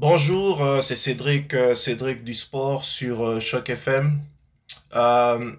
Bonjour, euh, c'est Cédric, euh, Cédric du Sport sur euh, Choc FM. Euh,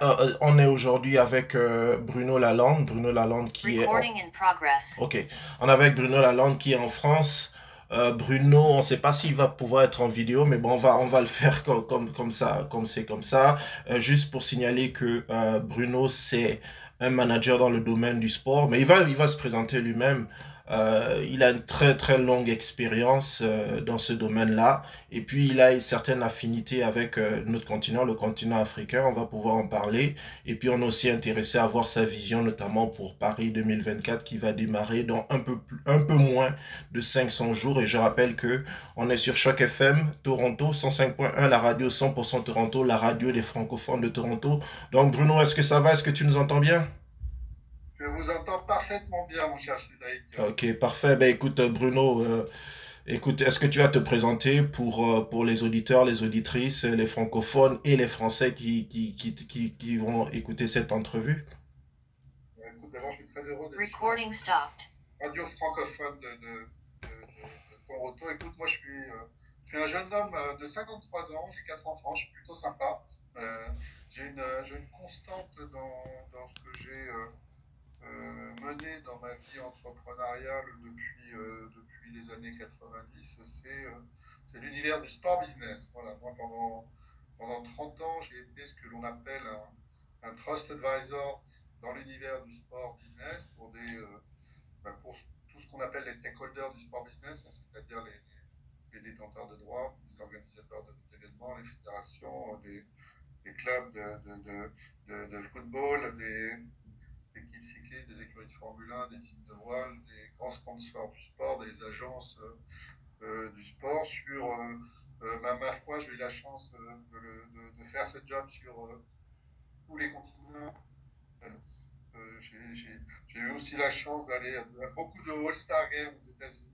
euh, on est aujourd'hui avec euh, Bruno Lalande, Bruno Lalande qui est en... Recording in progress. Ok, on est avec Bruno Lalande qui est en France. Euh, Bruno, on ne sait pas s'il va pouvoir être en vidéo, mais bon, on va, on va le faire comme, comme, comme ça, comme c'est comme ça. Juste pour signaler que Bruno, c'est un manager dans le domaine du sport, mais il va, il va se présenter lui-même. Euh, il a une très très longue expérience euh, dans ce domaine-là, et puis il a une certaine affinité avec euh, notre continent, le continent africain. On va pouvoir en parler, et puis on est aussi intéressé à voir sa vision, notamment pour Paris 2024, qui va démarrer dans un peu plus, un peu moins de 500 jours. Et je rappelle que on est sur Choc FM Toronto 105.1, la radio 100% Toronto, la radio des francophones de Toronto. Donc Bruno, est-ce que ça va? Est-ce que tu nous entends bien? Je vous entends parfaitement bien, mon cher Cédric. Ok, parfait. Ben écoute, euh, Bruno, euh, écoute, est-ce que tu vas te présenter pour, euh, pour les auditeurs, les auditrices, les francophones et les Français qui, qui, qui, qui, qui vont écouter cette entrevue? Écoute, d'abord, je suis très heureux d'être Recording stopped. radio francophone de, de, de, de- de Toronto. Écoute, moi, je suis, euh, je suis un jeune homme de 53 ans, j'ai quatre enfants, je suis plutôt sympa. Euh, j'ai une, j'ai une constante dans, dans ce que j'ai euh, euh, mené dans ma vie entrepreneuriale depuis, euh, depuis les années 90, c'est euh, c'est l'univers du sport business. Voilà, moi, pendant, pendant 30 ans, j'ai été ce que l'on appelle un, trust advisor dans l'univers du sport business pour, des, ben, pour tout ce qu'on appelle les stakeholders du sport business, hein, c'est-à-dire les, détenteurs de droits, les organisateurs d'événements, les fédérations, des, clubs de, de, de, de football, des, des équipes cyclistes, des écuries de Formule 1, des teams de voile, des grands sponsors du sport, des agences euh, euh, du sport. Sur euh, ma, ma foi, j'ai eu la chance de, le- de- de faire ce job sur tous les continents. J'ai eu aussi la chance d'aller à, beaucoup de All-Star Games aux États-Unis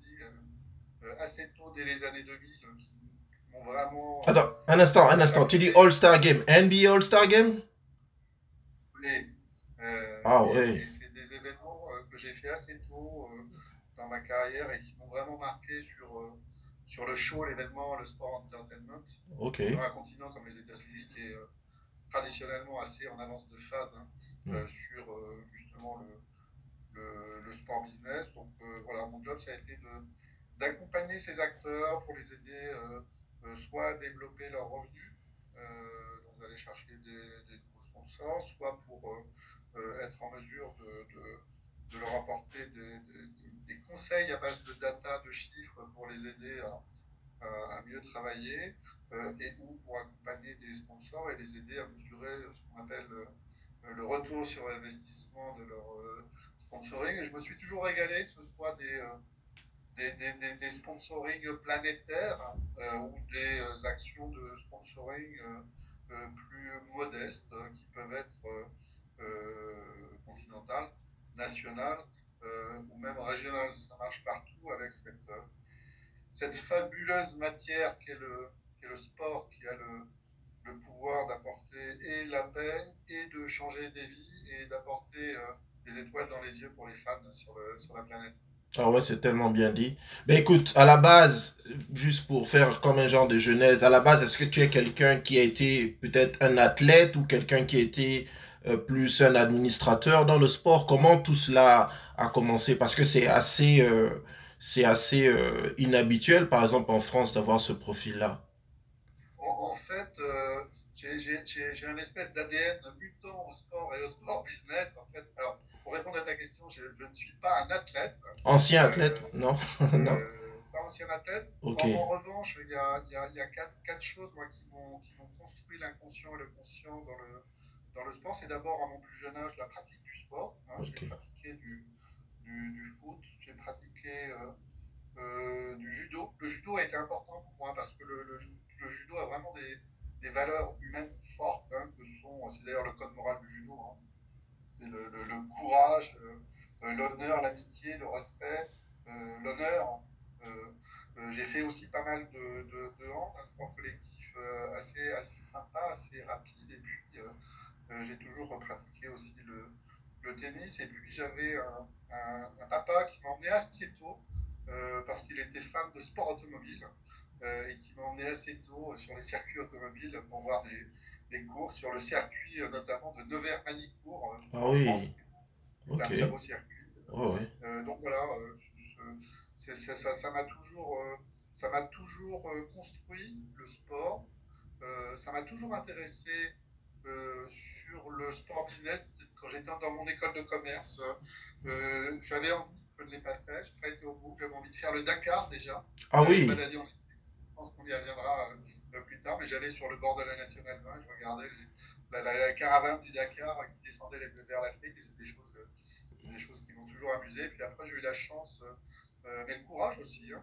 assez tôt, dès les années 2000, euh, qui, m'ont vraiment Attends, un instant, un instant. Tu dis All-Star Game, NBA All-Star Game? appelé. Euh, Ah ouais. c'est des événements euh, que j'ai fait assez tôt euh, dans ma carrière et qui m'ont vraiment marqué sur, sur le show, l'événement, le sport entertainment. Ok. Sur un continent comme les États-Unis qui est traditionnellement assez en avance de phase hein, Mm. sur justement le, le, le sport business. Donc euh, voilà, mon job, ça a été d'accompagner ces acteurs pour les aider euh, euh, soit à développer leurs revenus, donc d'aller chercher des, des nouveaux sponsors, soit pour être en mesure de, leur apporter des, conseils à base de data, de chiffres pour les aider à, mieux travailler euh, et ou pour accompagner des sponsors et les aider à mesurer ce qu'on appelle euh, le retour sur investissement de leur euh, sponsoring. Je me suis toujours régalé, que ce soit des, euh, des, des, des, des sponsoring planétaires euh, ou des euh, actions de sponsoring euh, euh, plus modestes euh, qui peuvent être euh, continentales, nationales euh, ou même régionales. Ça marche partout avec cette, euh, cette fabuleuse matière qu'est le, qu'est le sport, qui a le, le pouvoir d'apporter et la paix et de changer des vies et d'apporter des étoiles dans les yeux pour les fans sur, le, sur la planète. Ah ouais, c'est tellement bien dit. Ben écoute, à la base, juste pour faire comme un genre de genèse, à la base, est-ce que tu es quelqu'un qui a été peut-être un athlète ou quelqu'un qui a été plus un administrateur dans le sport? Comment tout cela a commencé? Parce que c'est assez, euh, c'est assez euh, inhabituel, par exemple, en France, d'avoir ce profil-là. En, en fait, euh, j'ai j'ai- j'ai- j'ai un espèce d'ADN mutant au sport et au sport business. En fait, alors, pour répondre à ta question, je, je ne suis pas un athlète, Ancien euh, athlète? Non? Non. euh, pas ancien athlète. En, en revanche, il y a, il y a- il y a quatre, quatre choses moi, qui m'ont qui m'ont construit l'inconscient et le conscient dans le, dans le sport. C'est d'abord, à mon plus jeune âge, la pratique du sport. hein. J'ai pratiqué du, du, du foot, j'ai pratiqué euh, euh, du judo. Le judo a été important pour moi parce que le, le, ju- le judo a vraiment des, des valeurs humaines fortes, hein, que sont, c'est d'ailleurs le code moral du judo. hein. C'est le, courage, euh, l'honneur, l'amitié, le respect, l'honneur. Euh, j'ai fait aussi pas mal de, de, de hand, un sport collectif euh, assez, assez sympa, assez rapide. Et puis, euh, j'ai toujours pratiqué aussi le, le tennis. Et puis, j'avais un, un, un papa qui m'emmenait assez tôt parce qu'il était fan de sport automobile et qui m'a emmené assez tôt sur les circuits automobiles pour voir des, des courses sur le circuit notamment de Nevers-Manicourt ah, en oui. France. un très beau circuit. Donc voilà, ça m'a toujours, ça m'a toujours construit le sport. ça m'a toujours intéressé euh, sur le sport business, quand j'étais dans mon école de commerce, euh, j'avais envie, je ne l'ai pas fait, je n'ai pas été au bout, j'avais envie de faire le Dakar déjà. Ah oui. je pense qu'on y reviendra euh, plus tard, mais j'allais sur le bord de la Nationale 20, je regardais la, caravane du Dakar qui descendait vers l'Afrique et c'est des choses, des choses qui m'ont toujours amusé. Puis après, j'ai eu la chance, mais le courage aussi, hein,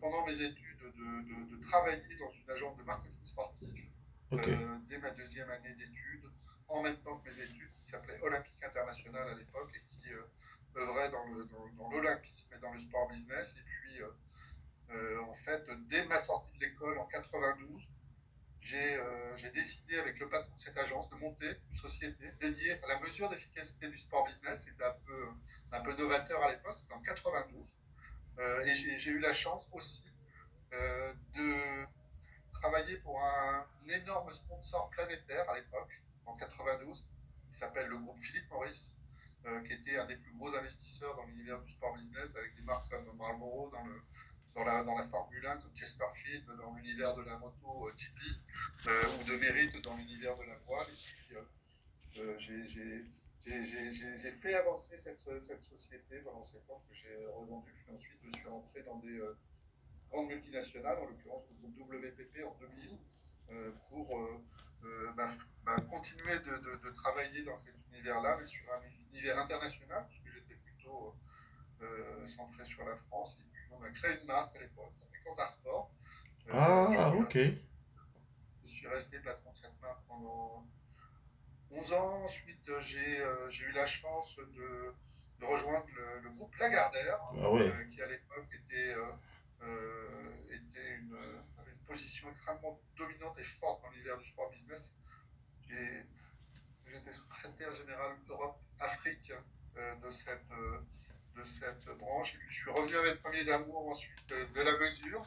pendant mes études, de, de, travailler dans une agence de marketing sportif. Euh, dès ma deuxième année d'études, en même temps que mes études, qui s'appelait Olympique International à l'époque et qui euh, œuvrait dans l'olympisme dans, et dans le sport business. Et puis, euh, en fait, dès ma sortie de l'école en 92, j'ai décidé avec le patron de cette agence de monter une société dédiée à la mesure d'efficacité du sport business. C'était un peu, un peu novateur à l'époque, c'était en 92. et j'ai eu la chance aussi de travaillé pour un, énorme sponsor planétaire à l'époque, en 92, qui s'appelle le groupe Philippe Maurice, euh, qui était un des plus gros investisseurs dans l'univers du sport business, avec des marques comme Marlboro dans, la, Formule 1, comme Chesterfield dans l'univers de la moto euh, GP, euh, ou de Mérite dans l'univers de la voile. Puis, j'ai fait avancer cette, société pendant ces temps que j'ai revendu. Puis ensuite, je suis rentré dans des grande multinationale, en l'occurrence le groupe WPP en 2000, euh, pour euh, euh, bah, bah, continuer de, travailler dans cet univers-là, mais sur un univers international, puisque j'étais plutôt centré sur la France. Et puis on a créé une marque à l'époque, ça s'appelait Cantar Sport. ah, ok. Je suis resté patron de cette marque pendant 11 ans. Ensuite, j'ai eu la chance de, rejoindre le, groupe Lagardère, ah qui à l'époque était euh, était une, avait une position extrêmement dominante et forte dans l'univers du sport business. J'étais secrétaire général Europe-Afrique euh, de, cette, euh, de cette branche. Et puis je suis revenu à mes premiers amours ensuite de la mesure.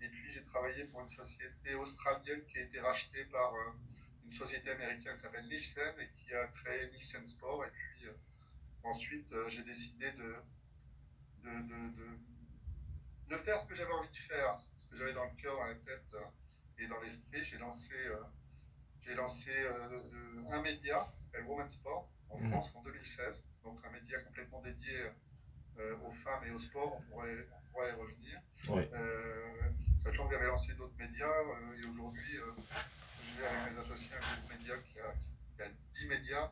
et puis j'ai travaillé pour une société australienne qui a été rachetée par une société américaine qui s'appelle Nielsen et qui a créé Nielsen Sport. Et puis ensuite j'ai décidé de de faire ce que j'avais envie de faire, ce que j'avais dans le cœur, dans la tête euh, et dans l'esprit. J'ai lancé, euh, j'ai lancé euh, un média qui s'appelle Woman Sport en mhm. France en 2016, donc un média complètement dédié aux femmes et au sport. On pourrait, on pourrait y revenir. sachant que j'avais lancé d'autres médias et aujourd'hui, j'ai avec mes associés un groupe média qui a, qui a 10 médias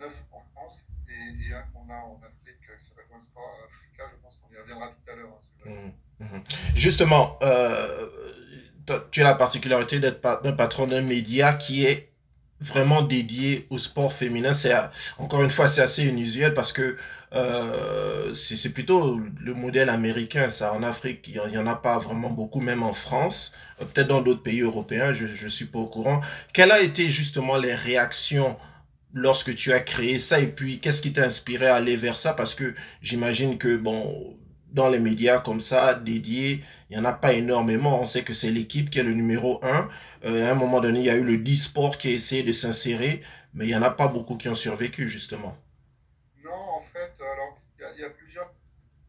9 en France et, a en Afrique qui s'appelle Sport Africa. Je pense qu'on y reviendra tout à l'heure. Hein, mmh, mmh. Justement, euh, tu as la particularité d'être un patron d'un média qui est vraiment dédié au sport féminin. C'est encore une fois c'est assez inusuel parce que euh, c'est plutôt le modèle américain. Ça en Afrique il y en a pas vraiment beaucoup, même en France, euh, peut-être dans d'autres pays européens. Je je suis pas au courant. Quelles a été justement les réactions lorsque tu as créé ça et puis qu'est-ce qui t'a inspiré à aller vers ça? Parce que j'imagine que bon dans les médias comme ça dédiés il n'y en a pas énormément. On sait que c'est l'équipe qui est le numéro un. Euh, à un moment donné il y a eu le e-sport qui a essayé de s'insérer mais il n'y en a pas beaucoup qui ont survécu justement. Non en fait alors il y, a plusieurs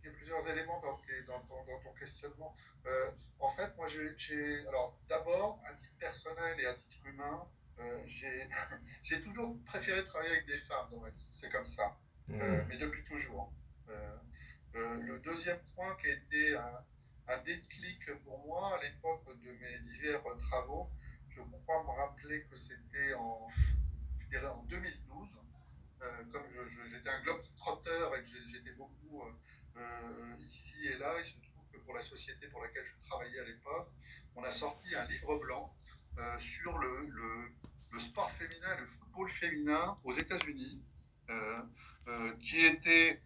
plusieurs éléments dans, dans, ton questionnement. Euh, en fait moi j'ai alors d'abord à titre personnel et à titre humain euh, j'ai toujours préféré travailler avec des femmes dans ma vie, c'est comme ça, mmh. euh, mais depuis toujours. Euh, le deuxième point qui a été un, un déclic pour moi à l'époque de mes divers travaux, je crois me rappeler que c'était en, en 2012. comme j'étais un globe trotteur et que j'étais beaucoup ici et là, il se trouve que pour la société pour laquelle je travaillais à l'époque, on a sorti un livre blanc sur le, le sport féminin le football féminin aux États-Unis, euh, euh, qui était,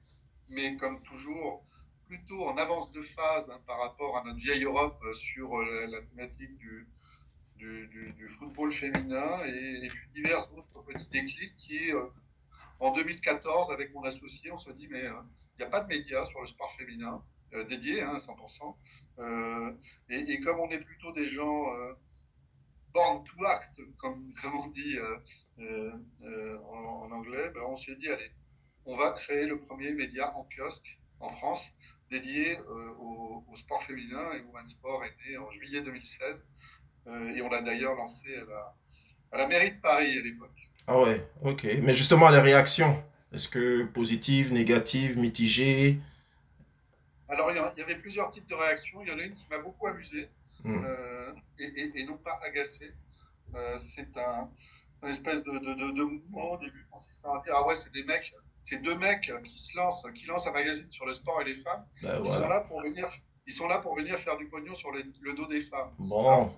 mais comme toujours, plutôt en avance de phase hein, par rapport à notre vieille Europe euh, sur la, thématique du, du, football féminin et, puis divers autres petits déclics qui, en 2014, avec mon associé, on se dit, mais il n'y a pas de médias sur le sport féminin. dédiés hein, à 100%. Et, et, comme on est plutôt des gens born to act, comme, on dit en, anglais, ben, on s'est dit, allez, on va créer le premier média en kiosque en France dédié au, sport féminin et Women's Sport est né en juillet 2016 et on l'a d'ailleurs lancé à la, à la mairie de Paris à l'époque. Ah ouais, ok. Mais justement, les réactions, est-ce que positives, négatives, mitigées? Alors, il y avait plusieurs types de réactions. Il y en a une qui m'a beaucoup amusé hmm. euh, et, non pas agacé. Euh, c'est un, espèce de, de, mouvement au début consistant à dire Ah ouais, c'est des mecs, c'est deux mecs qui se lancent, qui lancent un magazine sur le sport et les femmes. Ben ils sont là pour venir ils sont là pour venir faire du pognon sur le dos des femmes. Bon.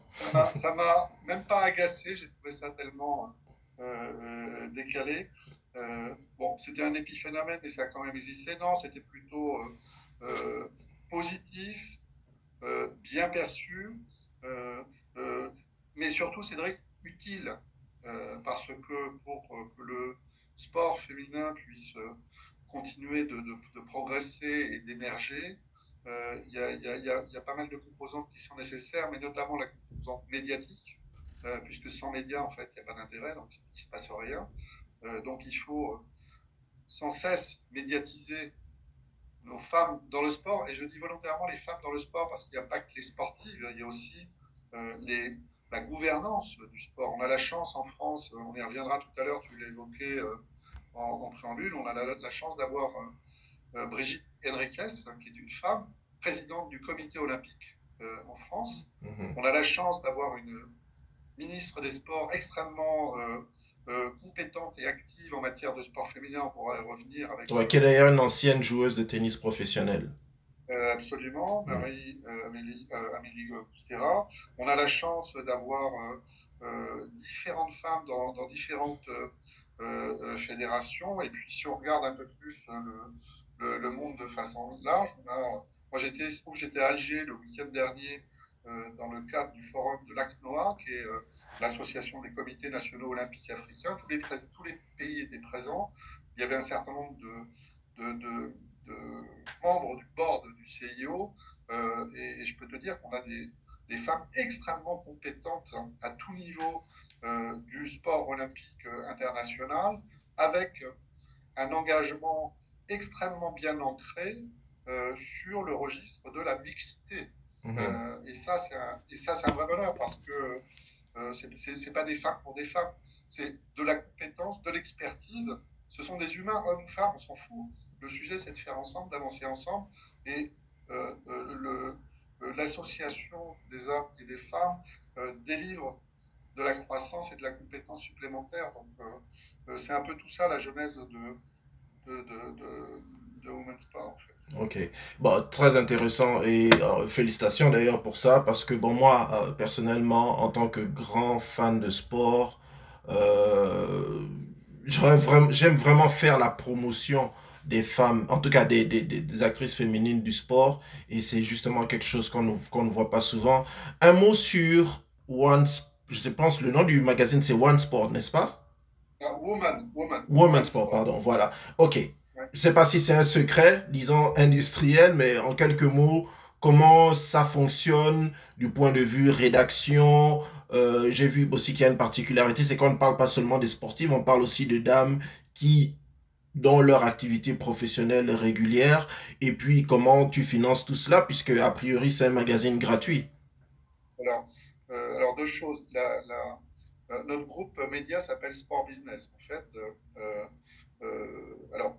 ça m'a même pas agacé, j'ai trouvé ça tellement euh, décalé. Euh, bon, c'était un épiphénomène, mais ça a quand même existé. Non, c'était plutôt positif, bien perçu, mais surtout, Cédric, utile, parce que pour que le sport féminin puisse continuer de, progresser et d'émerger, il y, a pas mal de composantes qui sont nécessaires, mais notamment la composante médiatique, euh, puisque sans médias, en fait, il n'y a pas d'intérêt, donc il ne se passe rien. Euh, donc il faut sans cesse médiatiser nos femmes dans le sport, et je dis volontairement les femmes dans le sport parce qu'il n'y a pas que les sportives, il y a aussi euh, les, la gouvernance du sport. On a la chance en France, on y reviendra tout à l'heure, tu l'as évoqué en, préambule, on a la, la chance d'avoir Brigitte Henriquez, qui est une femme, présidente du comité olympique en France. Mhm. On a la chance d'avoir une ministre des Sports extrêmement euh, euh, compétente et active en matière de sport féminin. On pourra revenir avec. Ouais, qui est d'ailleurs une ancienne joueuse de tennis professionnelle? Euh, absolument, Marie Amélie, Amélie On a la chance d'avoir différentes femmes dans, différentes fédérations. Et puis, si on regarde un peu plus le, le, monde de façon large, on a, moi j'étais, j'étais à Alger le week-end dernier euh, dans le cadre du forum de l'ACNOA, qui est euh, l'association des comités nationaux olympiques africains. Tous les, tous les pays étaient présents. Il y avait un certain nombre de, de, de, membres du board du CIO. Euh, et, je peux te dire qu'on a des, des, femmes extrêmement compétentes à tout niveau du sport olympique international, avec un engagement extrêmement bien ancré sur le registre de la mixité. Euh, et ça, c'est un, un vrai bonheur parce que euh, c'est, c'est, pas des femmes pour des femmes, c'est de la compétence, de l'expertise. Ce sont des humains, hommes, femmes, on s'en fout. Le sujet, c'est de faire ensemble, d'avancer ensemble. Et euh, le, l'association des hommes et des femmes délivre de la croissance et de la compétence supplémentaire. Donc, c'est un peu tout ça la genèse de Women's Power, en fait. Ok, bon, très intéressant et euh, félicitations d'ailleurs pour ça parce que bon moi euh, personnellement en tant que grand fan de sport, euh, j'aime vraiment faire la promotion des femmes, en tout cas des, des, des actrices féminines du sport et c'est justement quelque chose qu'on qu'on ne voit pas souvent. Un mot sur One, je pense le nom du magazine c'est One Sport, n'est-ce pas? woman, woman, Woman Sport, pardon, voilà. Ok, je ne sais pas si c'est un secret, disons industriel, mais en quelques mots, comment ça fonctionne du point de vue rédaction. Euh, j'ai vu aussi qu'il y a une particularité, c'est qu'on ne parle pas seulement des sportifs, on parle aussi de dames qui dans leur activité professionnelle régulière, et puis comment tu finances tout cela, puisque a priori c'est un magazine gratuit. Alors, euh, deux choses. Euh, notre groupe média s'appelle Sport Business. En fait, alors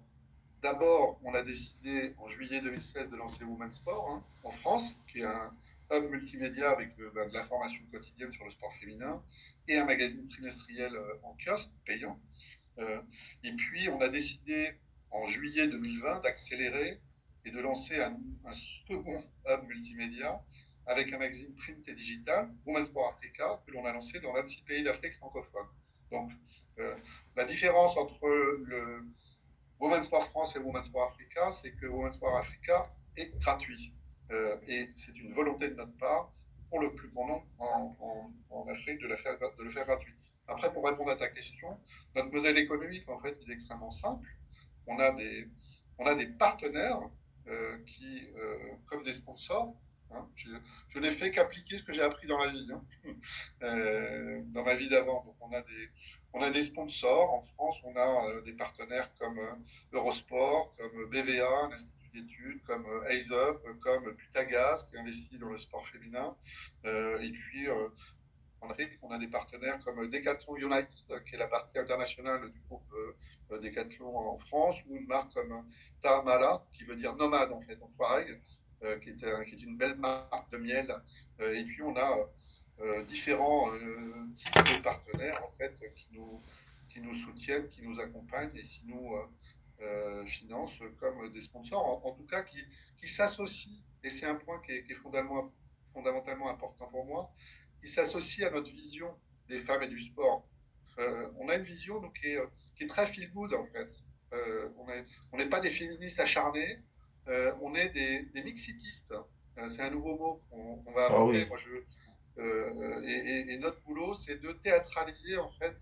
D'abord, on a décidé en juillet 2016 de lancer Women's Sport hein, en France, qui est un hub multimédia avec de, bah, l'information quotidienne sur le sport féminin et un magazine trimestriel euh, en kiosque payant. Euh, et puis, on a décidé en juillet 2020 d'accélérer et de lancer un, second hub multimédia avec un magazine print et digital, Women's Sport Africa, que l'on a lancé dans 26 pays d'Afrique francophone. Donc, euh, la différence entre le, Women's Sport France et Women's Sport Africa, c'est que Women's Sport Africa est gratuit. Euh, et c'est une volonté de notre part, pour le plus grand nombre en, Afrique, de, le faire gratuit. Après, pour répondre à ta question, notre modèle économique, en fait, il est extrêmement simple. On a des, on a des partenaires qui, comme des sponsors, hein, je, n'ai fait qu'appliquer ce que j'ai appris dans la vie, hein, dans ma vie d'avant. Donc on a des, sponsors. En France, on a des partenaires comme Eurosport, comme BVA, l'Institut d'études, comme Up, comme Putagas, qui investit dans le sport féminin. et puis on a des partenaires comme Decathlon United, qui est la partie internationale du groupe euh, Decathlon en France, ou une marque comme Tahamala, qui veut dire nomade en fait, en Touareg, euh, qui, est, qui, est, une belle marque de miel. Euh, et puis on a différents types de partenaires en fait qui nous, soutiennent, qui nous accompagnent et qui nous financent comme des sponsors, en, tout cas qui, s'associent. Et c'est un point qui est, fondamentalement, important pour moi, qui s'associe à notre vision des femmes et du sport. Euh, on a une vision donc, qui, est, très feel good en fait. Euh, on n'est pas des féministes acharnés, euh, on est des, des mixitistes. c'est un nouveau mot qu'on va ah inventer. Moi, je, et, et, notre boulot, c'est de théâtraliser en fait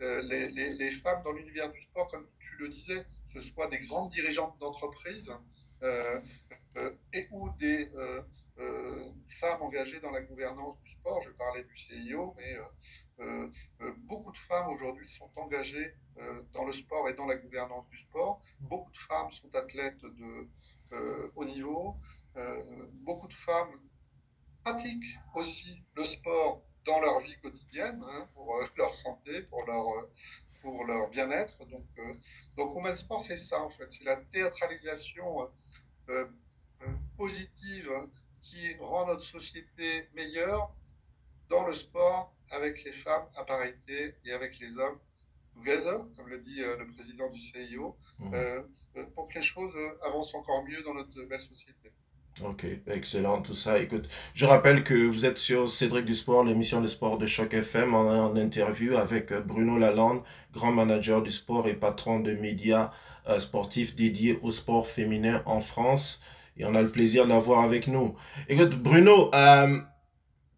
les, les, les, femmes dans l'univers du sport, comme tu le disais, que ce soit des grandes dirigeantes d'entreprise et ou des euh, femmes engagées dans la gouvernance du sport. Je parlais du CIO, mais euh, euh, beaucoup de femmes aujourd'hui sont engagées dans le sport et dans la gouvernance du sport. Beaucoup de femmes sont athlètes de haut niveau. beaucoup de femmes pratiquent aussi le sport dans leur vie quotidienne, hein, pour leur santé, pour leur, bien-être. Donc, donc, Women's Sport, c'est ça, en fait. C'est la théâtralisation positive notre société meilleure dans le sport avec les femmes à parité et avec les hommes together, comme le dit euh, le président du CIO, mmh. euh, euh, pour que les choses avancent encore mieux dans notre belle société. Ok, excellent tout ça. Écoute, je rappelle que vous êtes sur Cédric du Sport, l'émission des sports de Choc FM, en, en, interview avec Bruno Lalande, grand manager du sport et patron de médias sportifs dédiés au sport féminin en France et on a le plaisir de l'avoir avec nous. Écoute, Bruno, euh,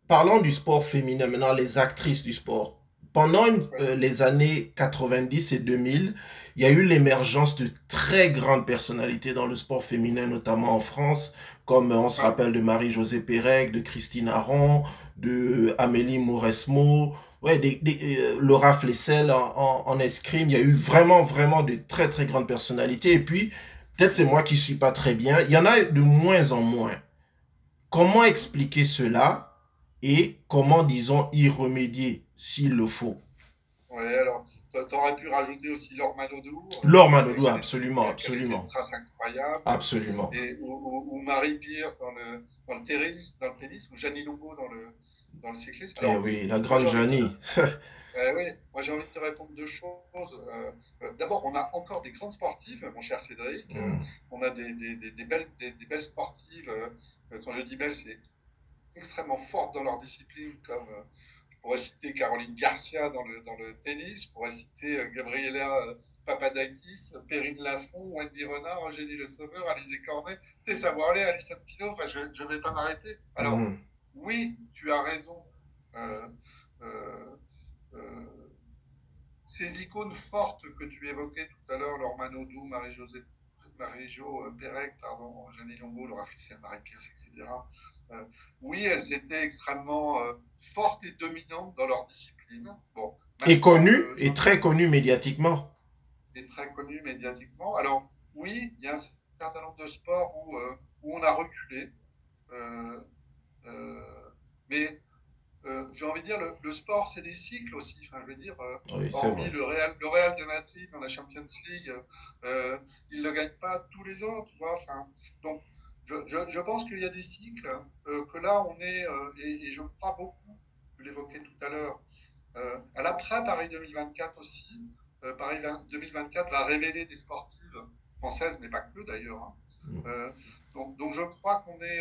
parlons du sport féminin, maintenant les actrices du sport. Pendant euh, les années 90 et 2000, il y a eu l'émergence de très grandes personnalités dans le sport féminin, notamment en France, comme on se rappelle de Marie-Josée Pérec, de Christine Aron, de Amélie Mauresmo, ouais, euh, Laura Flessel en, escrime. Il y a eu vraiment, vraiment de très, très grandes personnalités. Et puis, Peut-être c'est moi qui ne suis pas très bien. Il y en a de moins en moins. Comment expliquer cela et comment, disons, y remédier s'il le faut? Oui, alors, tu aurais pu rajouter aussi Laure Manodou. Laure Manodou, absolument, absolument. C'est une trace incroyable. Absolument. Et, ou, Marie Pierce dans le, dans le, tennis, dans le tennis, ou Janine Longo dans le, dans le cyclisme. eh oui, la grande Janie. Euh, oui, moi j'ai envie de te répondre deux choses. Euh, euh, d'abord, on a encore des grandes sportives, mon cher Cédric. Mm. on a des, des, des, belles, des, belles sportives. quand je dis belles, c'est extrêmement fortes dans leur discipline, comme je pourrais citer Caroline Garcia dans le, dans le tennis, je pourrais citer Gabriela Papadakis, Perrine Lafont, Wendy Renard, Eugénie Le Sauveur, Alizé Cornet, Tessa Worley, Alison Pino, enfin je ne vais pas m'arrêter. Alors, mm. oui, tu as raison. Euh, euh, ces icônes fortes que tu évoquais tout à l'heure, Laure Manodou, Marie-Josée Marie-Jo euh, Pérec, pardon, Jeannie Longo, Laura Flissel, Marie-Pierce, etc. Euh, oui, elles étaient extrêmement fortes et dominantes dans leur discipline. Bon, et connues, et très connues médiatiquement. Et très connues médiatiquement. Alors, oui, il y a un certain nombre de sports où, où on a reculé. mais euh, j'ai envie de dire, le, sport, c'est des cycles aussi. Enfin, je veux dire, euh, hormis le Real, le Real de Madrid dans la Champions League, euh, il ne gagne pas tous les ans, tu vois. Enfin, donc, je, je, je pense qu'il y a des cycles, euh, que là, on est, et, et, je crois beaucoup, je l'évoquais tout à l'heure, à l'après Paris 2024 aussi. Paris 2024 va révéler des sportives françaises, mais pas que d'ailleurs. Hein. Mm. donc, donc, je crois qu'on est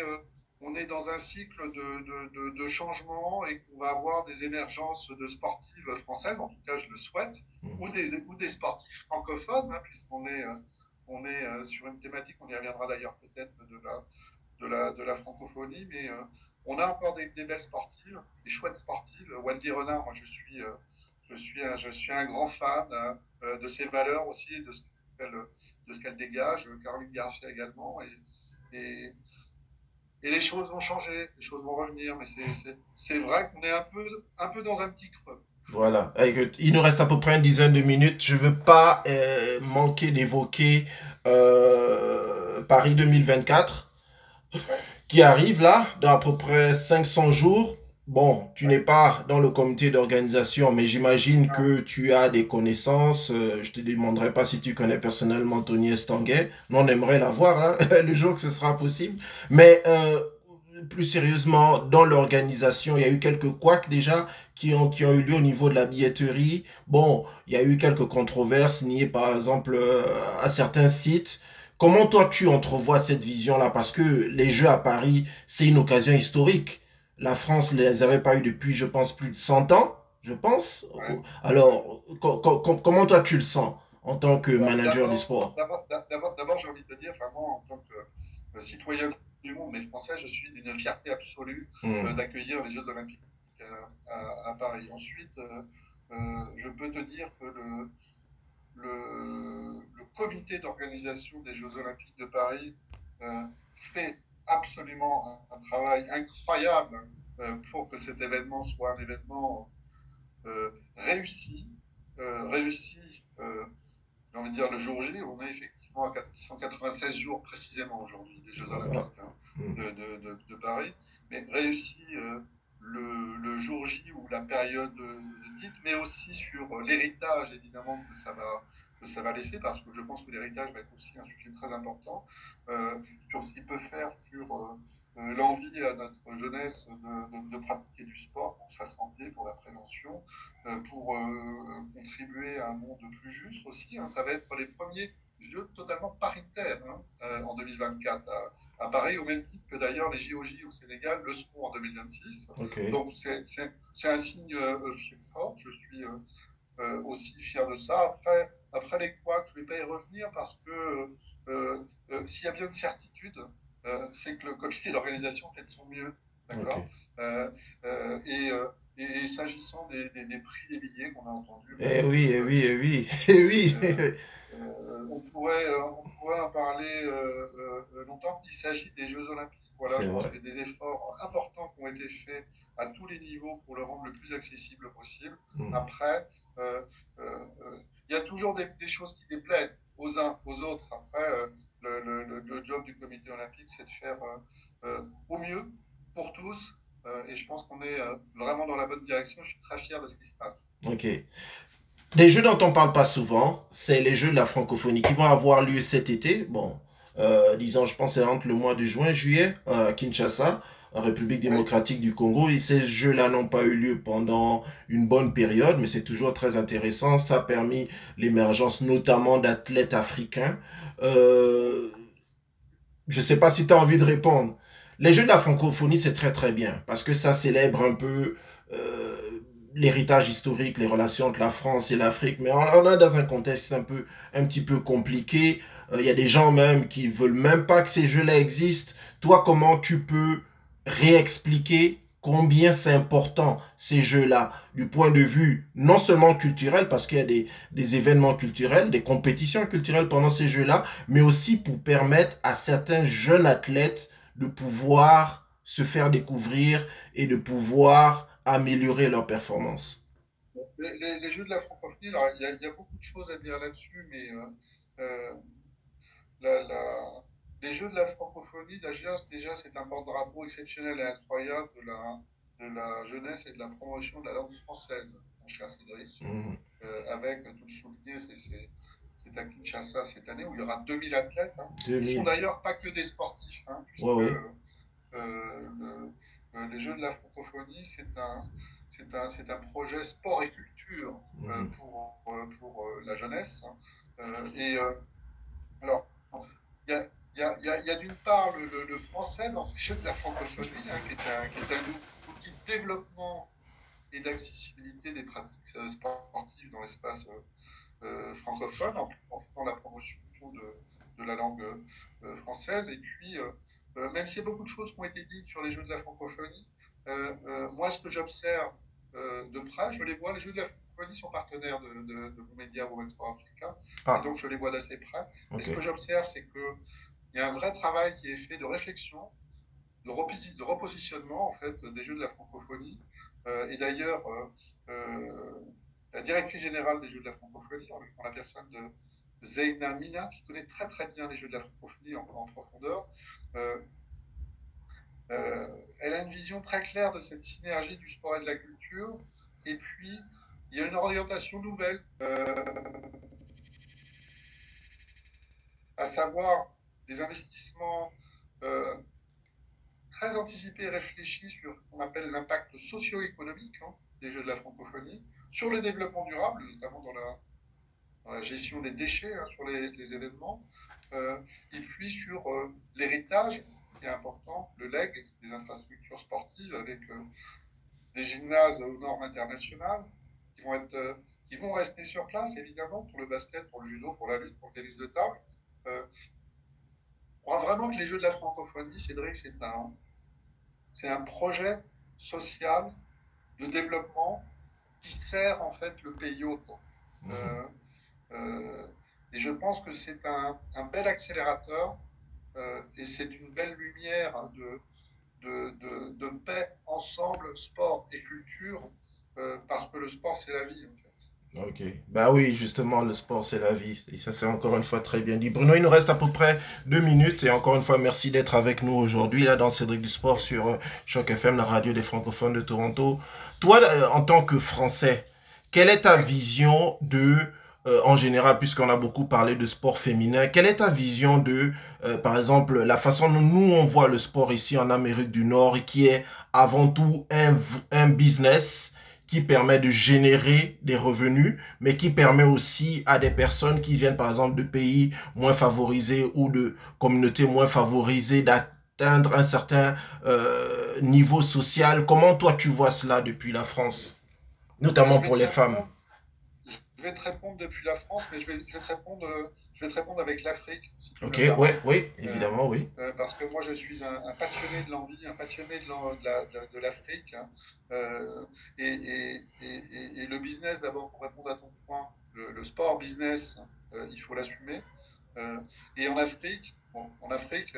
on est dans un cycle de, de, changement et qu'on va avoir des émergences de sportives françaises, en tout cas je le souhaite, mmh. ou, des, ou des sportifs francophones, hein, puisqu'on est, euh, on est euh, sur une thématique, on y reviendra d'ailleurs peut-être de la, de, la, de la francophonie, mais euh, on a encore des, belles sportives, des chouettes sportives. Wendy Renard, moi je suis, je suis, un, je suis un grand fan de ses valeurs aussi, de, de ce qu'elle dégage, Caroline Garcia également. Et, et, et, les choses vont changer, les choses vont revenir, mais c'est vrai qu'on est un peu, un peu dans un petit creux. Voilà. Il nous reste à peu près une dizaine de minutes. Je ne veux pas euh, manquer d'évoquer euh, Paris 2024 qui arrive là, dans à peu près 500 jours. Bon, tu n'es pas dans le comité d'organisation, mais j'imagine que tu as des connaissances. Euh, je te demanderai pas si tu connais personnellement Tony Estanguet. on aimerait l'avoir hein, le jour que ce sera possible. Mais euh, plus sérieusement, dans l'organisation, il y a eu quelques couacs déjà qui ont, qui ont eu lieu au niveau de la billetterie. Bon, il y a eu quelques controverses niées par exemple euh, à certains sites. Comment toi tu entrevois cette vision-là? Parce que les Jeux à Paris, c'est une occasion historique. La France ne les avait pas eu depuis, je pense, plus de 100 ans, je pense. Alors, comment toi tu le sens en tant que bah, manager du sport? D'abord, j'ai envie de te dire, enfin, moi, en tant que citoyen du monde, mais français, je suis d'une fierté absolue hmm. euh, d'accueillir les Jeux Olympiques à, Paris. Ensuite, euh, euh, je peux te dire que le, le, comité d'organisation des Jeux Olympiques de Paris fait absolument un, travail incroyable pour que cet événement soit un événement réussi, réussi, j'ai envie de dire le jour J, on est effectivement à 196 jours précisément aujourd'hui des Jeux Olympiques hein, mm. de, Paris, mais réussi euh, le, jour J ou la période dite, mais aussi sur l'héritage évidemment que ça va ça va laisser, parce que je pense que l'héritage va être aussi un sujet très important euh, sur ce qu'il peut faire sur euh, l'envie à notre jeunesse de, de, pratiquer du sport pour sa santé, pour la prévention, pour contribuer à un monde plus juste aussi. Hein. Ça va être les premiers Jeux totalement paritaire hein, euh, en 2024 à, Paris, au même titre que d'ailleurs les JOJ au Sénégal le seront en 2026. Donc c'est un signe euh, fort, je suis euh, aussi fier de ça. Après, après les quoi, je ne vais pas y revenir parce que s'il y a bien une certitude, c'est que le comité d'organisation fait de son mieux. D'accord? Et, et, s'agissant des, des, prix des billets qu'on a entendus. Eh oui, eh oui, eh oui, eh oui. Euh, on, pourrait, euh, on pourrait en parler euh, longtemps. Il s'agit des Jeux Olympiques. Voilà, je pense qu'il y a des efforts importants qui ont été faits à tous les niveaux pour le rendre le plus accessible possible. Hmm. Après, il y a toujours des, choses qui déplaisent aux uns, aux autres. Après, le, job du comité olympique, c'est de faire au mieux pour tous. et je pense qu'on est vraiment dans la bonne direction. Je suis très fier de ce qui se passe. Ok. Les jeux dont on parle pas souvent, c'est les jeux de la francophonie qui vont avoir lieu cet été. Bon, euh, disons, je pense c'est entre le mois de juin, juillet, à Kinshasa, République démocratique du Congo. Et ces jeux-là n'ont pas eu lieu pendant une bonne période, mais c'est toujours très intéressant. Ça a permis l'émergence notamment d'athlètes africains. Euh, je ne sais pas si tu as envie de répondre. Les jeux de la francophonie, c'est très très bien, parce que ça célèbre un peu... Euh, l'héritage historique, les relations entre la France et l'Afrique, mais on, est dans un contexte un, peu, un petit peu compliqué. Euh, il y a des gens même qui veulent même pas que ces jeux-là existent. Toi, comment tu peux réexpliquer combien c'est important ces jeux-là du point de vue non seulement culturel, parce qu'il y a des, des, événements culturels, des compétitions culturelles pendant ces jeux-là, mais aussi pour permettre à certains jeunes athlètes de pouvoir se faire découvrir et de pouvoir améliorer leur performance. Les, Jeux de la francophonie, il y, a beaucoup de choses à dire là-dessus, mais euh, euh, la, les Jeux de la francophonie, déjà, c'est un porte-drapeau exceptionnel et incroyable de la, de la jeunesse et de la promotion de la langue française, mon cher Cédric. Mmh. Euh, avec, tout le souligner, c'est à Kinshasa cette année où il y aura 2000 athlètes. Hein. Ils sont d'ailleurs pas que des sportifs, hein, puisque euh, les Jeux de la francophonie, c'est un, c'est un, c'est un projet sport et culture euh, mhm. pour, euh, pour la jeunesse. et alors, il y a, y a, y a d'une part le, le, français dans ces Jeux de la francophonie, hein, qui, est un, qui est un outil de développement et d'accessibilité des pratiques sportives dans l'espace francophone, en, en, la promotion de, de la langue française. Et puis, euh, même s'il y a beaucoup de choses qui ont été dites sur les Jeux de la francophonie, euh, euh, moi, ce que j'observe de près. Je les vois, les Jeux de la francophonie sont partenaires de, de, de mon média Women's Sport Africa, ah. et donc je les vois d'assez près. Et ce que j'observe, c'est qu'il y a un vrai travail qui est fait de réflexion, de, repositionnement en fait des Jeux de la francophonie. et d'ailleurs, la directrice générale des Jeux de la francophonie, en la personne de Zeina Mina, qui connaît très très bien les jeux de la francophonie en, profondeur. Euh, euh, elle a une vision très claire de cette synergie du sport et de la culture. Et puis, il y a une orientation nouvelle, euh, à savoir des investissements très anticipés et réfléchis sur ce qu'on appelle l'impact socio-économique hein, des Jeux de la francophonie, sur le développement durable, notamment dans la, gestion des déchets hein, sur les, événements, euh, et puis sur euh, l'héritage qui est important, le leg des infrastructures sportives avec euh, des gymnases aux normes internationales qui vont, rester sur place, évidemment, pour le basket, pour le judo, pour la lutte, pour le tennis de table. Croit vraiment que les Jeux de la francophonie, Cédric, c'est un, c'est un projet social de développement qui sert en fait le pays autre. Mmh. Euh, et je pense que c'est un, bel accélérateur euh, et c'est une belle lumière de, de, de, paix ensemble, sport et culture, euh, parce que le sport, c'est la vie, en fait. Ok, bah oui, justement, le sport, c'est la vie. Et ça, c'est encore une fois très bien dit. Bruno, il nous reste à peu près deux minutes. Et encore une fois, merci d'être avec nous aujourd'hui, là, dans Cédric du Sport sur Choc FM, la radio des francophones de Toronto. Toi, en tant que Français, quelle est ta vision de euh, en général, puisqu'on a beaucoup parlé de sport féminin, quelle est ta vision de, euh, par exemple, la façon dont nous, on voit le sport ici en Amérique du Nord, qui est avant tout un, un business qui permet de générer des revenus, mais qui permet aussi à des personnes qui viennent, par exemple, de pays moins favorisés ou de communautés moins favorisées d'atteindre un certain euh, niveau social. Comment toi, tu vois cela depuis la France, notamment pour les femmes je vais te répondre depuis la France, mais je vais, je vais te répondre. Je vais te répondre avec l'Afrique. ok, ouais, oui, évidemment, oui. Euh, parce que moi, je suis un, passionné de l'envie, un passionné de l'Afrique. Hein. Euh, et, et, et, et, le business, d'abord, pour répondre à ton point, le, sport business, euh, il faut l'assumer. et en Afrique, bon, en Afrique,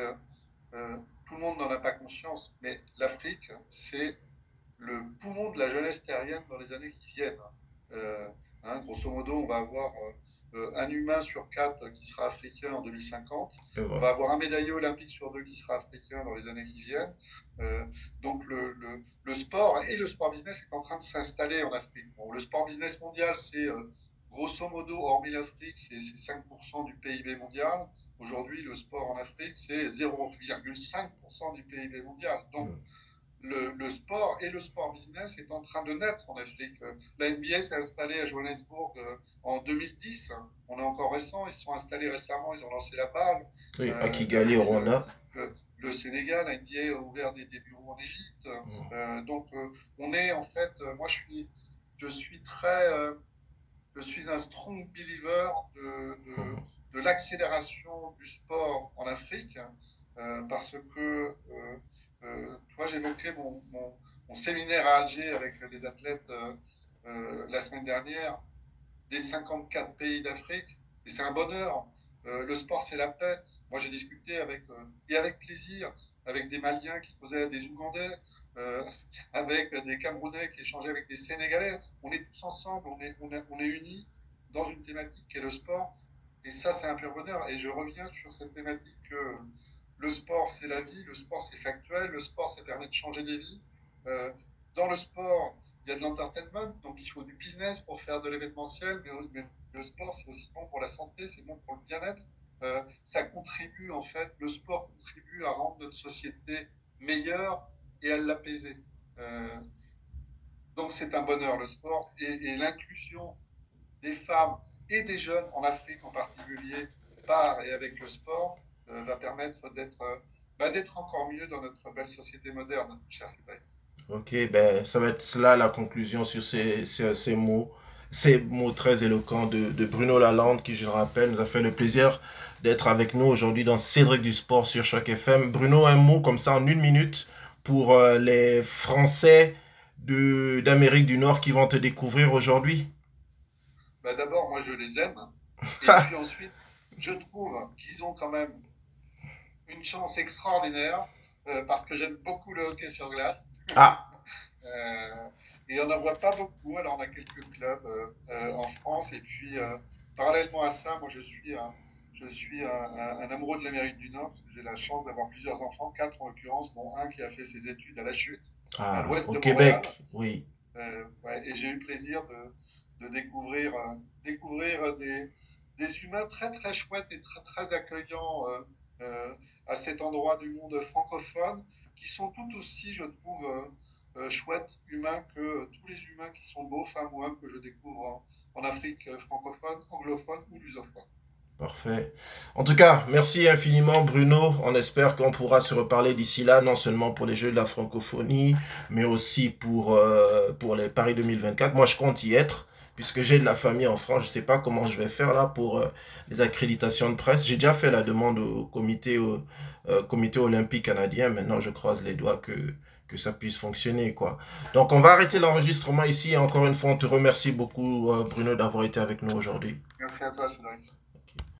tout le monde n'en a pas conscience, mais l'Afrique, c'est le poumon de la jeunesse terrienne dans les années qui viennent. Hein, grosso modo, on va avoir euh, un humain sur quatre qui sera africain en 2050. On va avoir un médaillé olympique sur deux qui sera africain dans les années qui viennent. Euh, donc le, le, sport et le sport business est en train de s'installer en Afrique. le sport business mondial, c'est euh, grosso modo, hormis l'Afrique, c'est 5% du PIB mondial. Aujourd'hui, le sport en Afrique, c'est 0,5% du PIB mondial. Donc, le, sport et le sport business est en train de naître en Afrique. La NBA s'est installée à Johannesburg euh, en 2010. On est encore récent. Ils se sont installés récemment. Ils ont lancé la balle. Oui, à Kigali, au Rwanda. Le, Sénégal, la NBA a ouvert des, bureaux en Égypte. Mmh. Euh, donc, euh, on est en fait. moi, je suis, je suis très. je suis un strong believer de, de, mmh. de l'accélération du sport en Afrique parce que euh, toi, j'évoquais mon, séminaire à Alger avec les athlètes euh, euh, la semaine dernière, des 54 pays d'Afrique, et c'est un bonheur. le sport, c'est la paix. Moi, j'ai discuté avec, et avec plaisir avec des Maliens qui posaient des Ougandais, avec des Camerounais qui échangeaient avec des Sénégalais. On est tous ensemble, on est, on on est unis dans une thématique qui est le sport. Et ça, c'est un pur bonheur. Et je reviens sur cette thématique que le sport, c'est la vie, le sport, c'est factuel, le sport, ça permet de changer des vies. Euh, dans le sport, il y a de l'entertainment, donc il faut du business pour faire de l'événementiel, mais, le sport, c'est aussi bon pour la santé, c'est bon pour le bien-être. Euh, ça contribue, en fait, le sport contribue à rendre notre société meilleure et à l'apaiser. Euh, donc c'est un bonheur, le sport, et, l'inclusion des femmes et des jeunes en Afrique en particulier par et avec le sport, va permettre d'être euh, bah, d'être encore mieux dans notre belle société moderne, cher Cédric. Ok, ben, ça va être cela la conclusion sur ces, ces, mots, ces mots très éloquents de, de, Bruno Lalande, qui, je le rappelle, nous a fait le plaisir d'être avec nous aujourd'hui dans Cédric du Sport sur Choc FM. Bruno, un mot comme ça en une minute pour euh, les Français d'Amérique du Nord qui vont te découvrir aujourd'hui? Bah D'abord, moi, je les aime. Et puis ensuite, je trouve qu'ils ont quand même une chance extraordinaire euh, parce que j'aime beaucoup le hockey sur glace. Ah. Euh, et on n'en voit pas beaucoup. Alors, on a quelques clubs euh, en France. Et puis, parallèlement à ça, moi, je suis un, je suis un, amoureux de l'Amérique du Nord parce que j'ai la chance d'avoir plusieurs enfants, quatre en l'occurrence, dont un qui a fait ses études à la chute, à ah, l'ouest de Québec, Oui. et j'ai eu le plaisir de, de découvrir, découvrir des, des, humains très très chouettes et très, très accueillants à cet endroit du monde francophone, qui sont tout aussi, je trouve, euh, euh, chouettes, humains, que tous les humains qui sont beaux, femmes ou hommes, que je découvre en, Afrique francophone, anglophone ou lusophone. Parfait. En tout cas, merci infiniment Bruno. On espère qu'on pourra se reparler d'ici là, non seulement pour les Jeux de la francophonie, mais aussi pour, euh, pour les Paris 2024. Moi, je compte y être puisque j'ai de la famille en France, je ne sais pas comment je vais faire là pour euh, les accréditations de presse. J'ai déjà fait la demande au comité, euh, olympique canadien. Maintenant, je croise les doigts que, que ça puisse fonctionner. quoi. Donc, on va arrêter l'enregistrement ici. Encore une fois, on te remercie beaucoup, euh, Bruno, d'avoir été avec nous aujourd'hui. Merci à toi, Cédric.